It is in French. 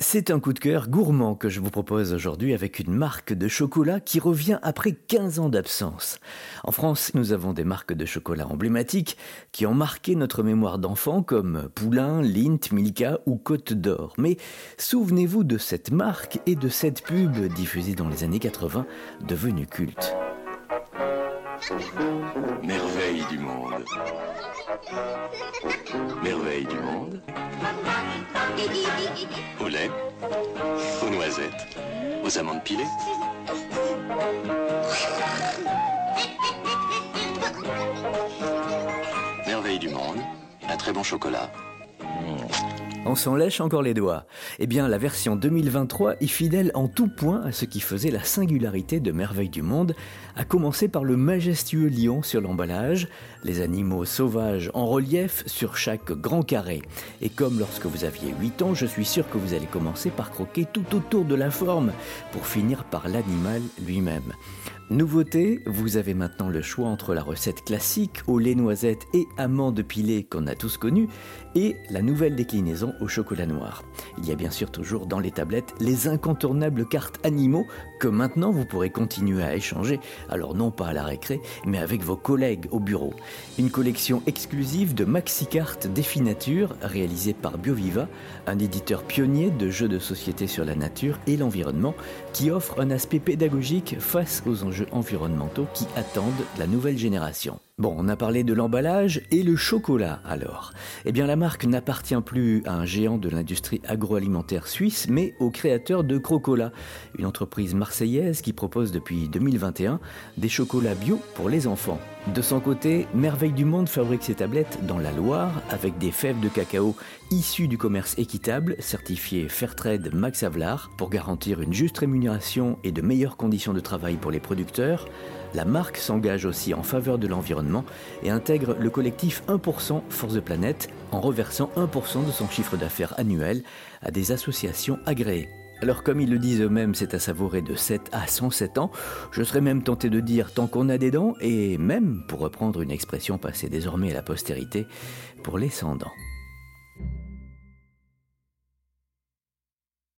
C'est un coup de cœur gourmand que je vous propose aujourd'hui avec une marque de chocolat qui revient après 15 ans d'absence. En France, nous avons des marques de chocolat emblématiques qui ont marqué notre mémoire d'enfant comme Poulain, Lindt, Milka ou Côte d'Or. Mais souvenez-vous de cette marque et de cette pub diffusée dans les années 80 devenue culte. Merveille du monde. Merveille du monde. Au lait, aux noisettes, aux amandes pilées. Merveille du monde, un très bon chocolat. On s'en lèche encore les doigts. Eh bien, la version 2023 est fidèle en tout point à ce qui faisait la singularité de Merveille du Monde, à commencer par le majestueux lion sur l'emballage, les animaux sauvages en relief sur chaque grand carré. Et comme lorsque vous aviez 8 ans, je suis sûr que vous allez commencer par croquer tout autour de la forme, pour finir par l'animal lui-même. Nouveauté, vous avez maintenant le choix entre la recette classique au lait noisette et amandes pilées qu'on a tous connu et la nouvelle déclinaison au chocolat noir. Il y a bien sûr toujours dans les tablettes les incontournables cartes animaux que maintenant vous pourrez continuer à échanger, alors non pas à la récré, mais avec vos collègues au bureau. Une collection exclusive de maxi-cartes définature réalisée par BioViva, un éditeur pionnier de jeux de société sur la nature et l'environnement qui offre un aspect pédagogique face aux enjeux environnementaux qui attendent la nouvelle génération. Bon, on a parlé de l'emballage et le chocolat alors. Eh bien la marque n'appartient plus à un géant de l'industrie agroalimentaire suisse, mais au créateur de Crocola, une entreprise marseillaise qui propose depuis 2021 des chocolats bio pour les enfants. De son côté, Merveille du Monde fabrique ses tablettes dans la Loire avec des fèves de cacao issues du commerce équitable, certifié Fairtrade Max pour garantir une juste rémunération et de meilleures conditions de travail pour les producteurs. La marque s'engage aussi en faveur de et intègre le collectif 1% Force de Planète en reversant 1% de son chiffre d'affaires annuel à des associations agréées. Alors comme ils le disent eux-mêmes, c'est à savourer de 7 à 107 ans. Je serais même tenté de dire tant qu'on a des dents, et même, pour reprendre une expression passée désormais à la postérité, pour les 100 dents.